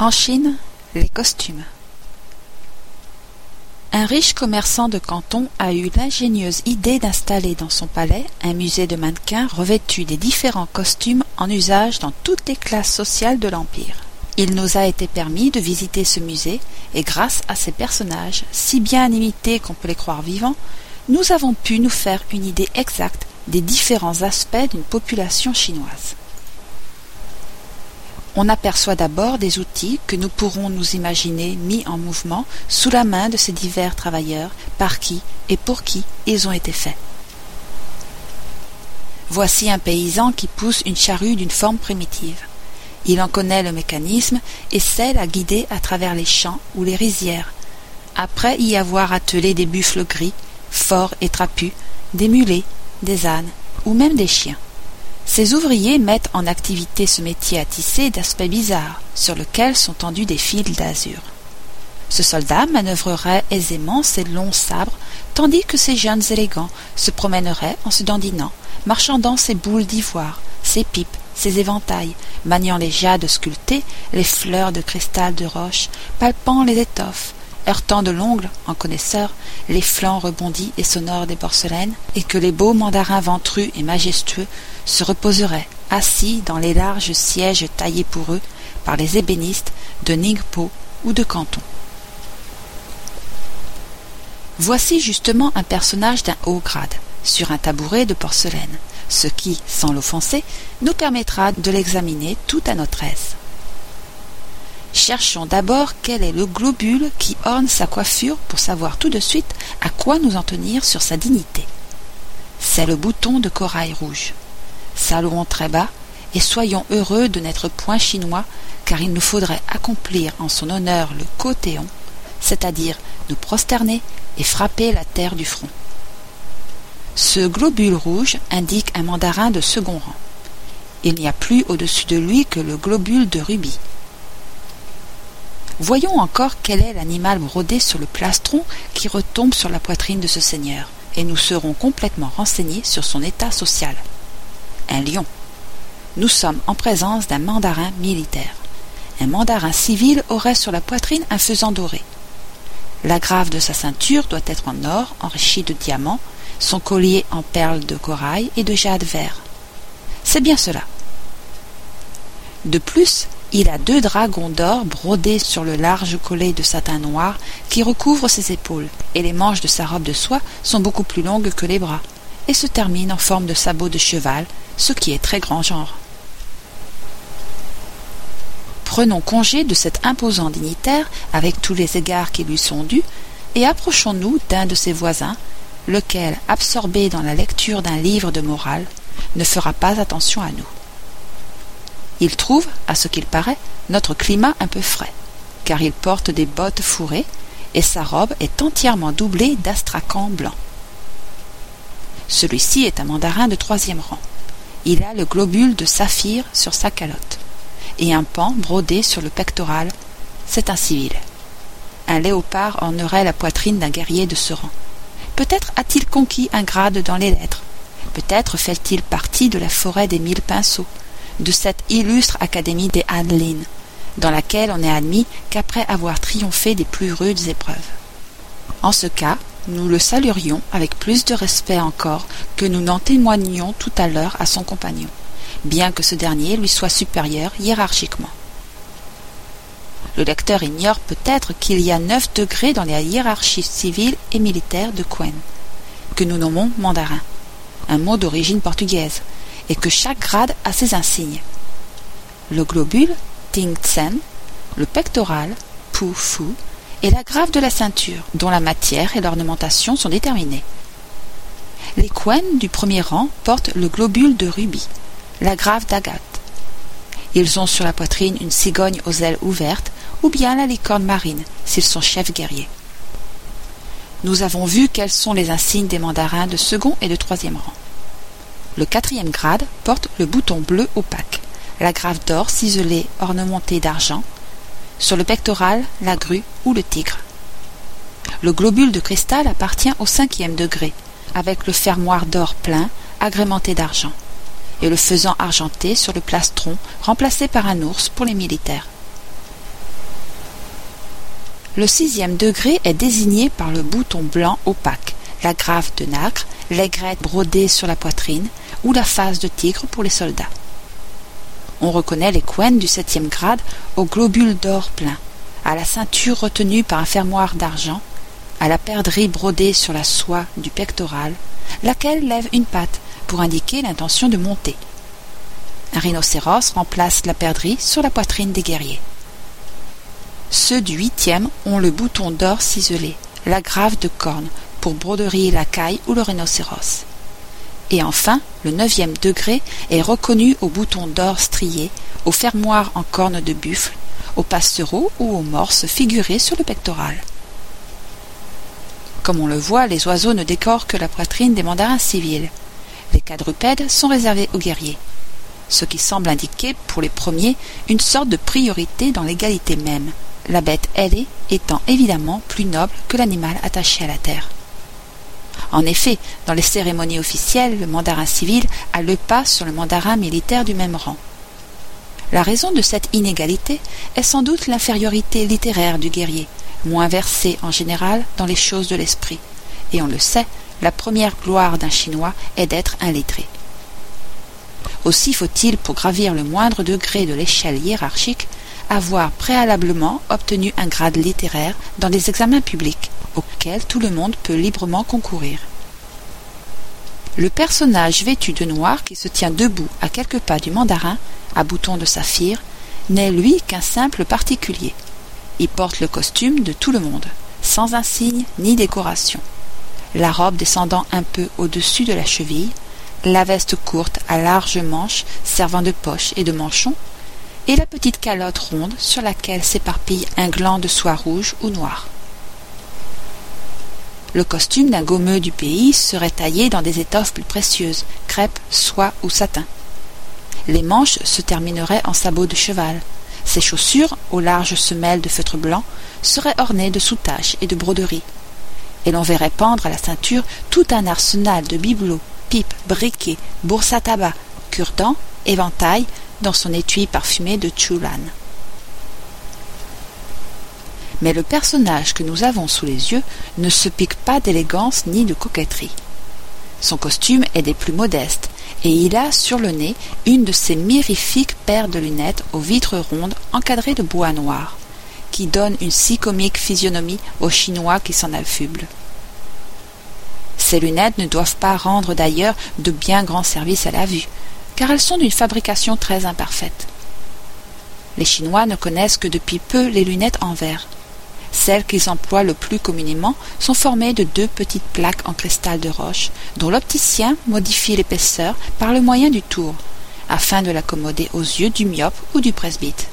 En Chine, les costumes. Un riche commerçant de Canton a eu l'ingénieuse idée d'installer dans son palais un musée de mannequins revêtus des différents costumes en usage dans toutes les classes sociales de l'Empire. Il nous a été permis de visiter ce musée et grâce à ces personnages, si bien imités qu'on peut les croire vivants, nous avons pu nous faire une idée exacte des différents aspects d'une population chinoise on aperçoit d'abord des outils que nous pourrons nous imaginer mis en mouvement sous la main de ces divers travailleurs par qui et pour qui ils ont été faits. Voici un paysan qui pousse une charrue d'une forme primitive. Il en connaît le mécanisme et sait la guider à travers les champs ou les rizières, après y avoir attelé des buffles gris, forts et trapus, des mulets, des ânes ou même des chiens. Ces ouvriers mettent en activité ce métier à tisser d'aspect bizarre, sur lequel sont tendus des fils d'azur. Ce soldat manœuvrerait aisément ses longs sabres, tandis que ces jeunes élégants se promèneraient en se dandinant, marchandant ses boules d'ivoire, ses pipes, ses éventails, maniant les jades sculptés, les fleurs de cristal de roche, palpant les étoffes, heurtant de l'ongle, en connaisseur, les flancs rebondis et sonores des porcelaines, et que les beaux mandarins ventrus et majestueux se reposeraient assis dans les larges sièges taillés pour eux par les ébénistes de Ningpo ou de Canton. Voici justement un personnage d'un haut grade, sur un tabouret de porcelaine, ce qui, sans l'offenser, nous permettra de l'examiner tout à notre aise. Cherchons d'abord quel est le globule qui orne sa coiffure pour savoir tout de suite à quoi nous en tenir sur sa dignité. C'est le bouton de corail rouge. Saluons très bas et soyons heureux de n'être point chinois, car il nous faudrait accomplir en son honneur le cotéon, c'est-à-dire nous prosterner et frapper la terre du front. Ce globule rouge indique un mandarin de second rang. Il n'y a plus au-dessus de lui que le globule de rubis. Voyons encore quel est l'animal brodé sur le plastron qui retombe sur la poitrine de ce seigneur, et nous serons complètement renseignés sur son état social. Un lion. Nous sommes en présence d'un mandarin militaire. Un mandarin civil aurait sur la poitrine un faisan doré. La grave de sa ceinture doit être en or enrichi de diamants, son collier en perles de corail et de jade vert. C'est bien cela. De plus, il a deux dragons d'or brodés sur le large collet de satin noir qui recouvre ses épaules, et les manches de sa robe de soie sont beaucoup plus longues que les bras, et se terminent en forme de sabot de cheval, ce qui est très grand genre. Prenons congé de cet imposant dignitaire avec tous les égards qui lui sont dus, et approchons-nous d'un de ses voisins, lequel, absorbé dans la lecture d'un livre de morale, ne fera pas attention à nous. Il trouve, à ce qu'il paraît, notre climat un peu frais, car il porte des bottes fourrées, et sa robe est entièrement doublée d'astracan blanc. Celui-ci est un mandarin de troisième rang. Il a le globule de saphir sur sa calotte, et un pan brodé sur le pectoral. C'est un civil. Un léopard ornerait la poitrine d'un guerrier de ce rang. Peut-être a-t-il conquis un grade dans les lettres. Peut-être fait-il partie de la forêt des mille pinceaux, de cette illustre Académie des Adelines, dans laquelle on n'est admis qu'après avoir triomphé des plus rudes épreuves. En ce cas, nous le saluerions avec plus de respect encore que nous n'en témoignions tout à l'heure à son compagnon, bien que ce dernier lui soit supérieur hiérarchiquement. Le lecteur ignore peut-être qu'il y a neuf degrés dans la hiérarchie civile et militaire de Quen, que nous nommons mandarin, un mot d'origine portugaise, et que chaque grade a ses insignes. Le globule, Ting Tsen, le pectoral, Pu Fu, et la grave de la ceinture, dont la matière et l'ornementation sont déterminées. Les Quen du premier rang portent le globule de rubis, la grave d'agate. Ils ont sur la poitrine une cigogne aux ailes ouvertes ou bien la licorne marine s'ils sont chefs guerriers. Nous avons vu quels sont les insignes des mandarins de second et de troisième rang. Le quatrième grade porte le bouton bleu opaque, la grave d'or ciselée ornementée d'argent, sur le pectoral la grue ou le tigre. Le globule de cristal appartient au cinquième degré, avec le fermoir d'or plein agrémenté d'argent, et le faisan argenté sur le plastron remplacé par un ours pour les militaires. Le sixième degré est désigné par le bouton blanc opaque, la grave de nacre, l'aigrette brodée sur la poitrine ou la face de tigre pour les soldats. On reconnaît les couennes du septième grade aux globules d'or plein, à la ceinture retenue par un fermoir d'argent, à la perdrix brodée sur la soie du pectoral, laquelle lève une patte pour indiquer l'intention de monter. Un rhinocéros remplace la perdrix sur la poitrine des guerriers. Ceux du huitième ont le bouton d'or ciselé, la grave de corne, broderie la caille ou le rhinocéros. Et enfin, le neuvième degré est reconnu au bouton d'or strié, au fermoir en corne de buffle, aux passereaux ou aux morses figurés sur le pectoral. Comme on le voit, les oiseaux ne décorent que la poitrine des mandarins civils. Les quadrupèdes sont réservés aux guerriers, ce qui semble indiquer, pour les premiers, une sorte de priorité dans l'égalité même, la bête ailée étant évidemment plus noble que l'animal attaché à la terre. En effet, dans les cérémonies officielles, le mandarin civil a le pas sur le mandarin militaire du même rang. La raison de cette inégalité est sans doute l'infériorité littéraire du guerrier, moins versé en général dans les choses de l'esprit, et on le sait, la première gloire d'un Chinois est d'être un lettré. Aussi faut-il, pour gravir le moindre degré de l'échelle hiérarchique, avoir préalablement obtenu un grade littéraire dans les examens publics, auquel tout le monde peut librement concourir. Le personnage vêtu de noir qui se tient debout à quelques pas du mandarin, à boutons de saphir, n'est lui qu'un simple particulier. Il porte le costume de tout le monde, sans insigne ni décoration. La robe descendant un peu au-dessus de la cheville, la veste courte à larges manches servant de poche et de manchon, et la petite calotte ronde sur laquelle s'éparpille un gland de soie rouge ou noire. Le costume d'un gommeux du pays serait taillé dans des étoffes plus précieuses, crêpe, soie ou satin. Les manches se termineraient en sabots de cheval. Ses chaussures, aux larges semelles de feutre blanc, seraient ornées de soutaches et de broderies. Et l'on verrait pendre à la ceinture tout un arsenal de bibelots, pipes, briquets, bourses à tabac, cure-dents, éventails, dans son étui parfumé de Chulan mais le personnage que nous avons sous les yeux ne se pique pas d'élégance ni de coquetterie. Son costume est des plus modestes, et il a sur le nez une de ces mirifiques paires de lunettes aux vitres rondes encadrées de bois noir, qui donnent une si comique physionomie aux Chinois qui s'en affublent. Ces lunettes ne doivent pas rendre d'ailleurs de bien grands services à la vue, car elles sont d'une fabrication très imparfaite. Les Chinois ne connaissent que depuis peu les lunettes en verre, celles qu'ils emploient le plus communément sont formées de deux petites plaques en cristal de roche, dont l'opticien modifie l'épaisseur par le moyen du tour, afin de l'accommoder aux yeux du myope ou du presbyte.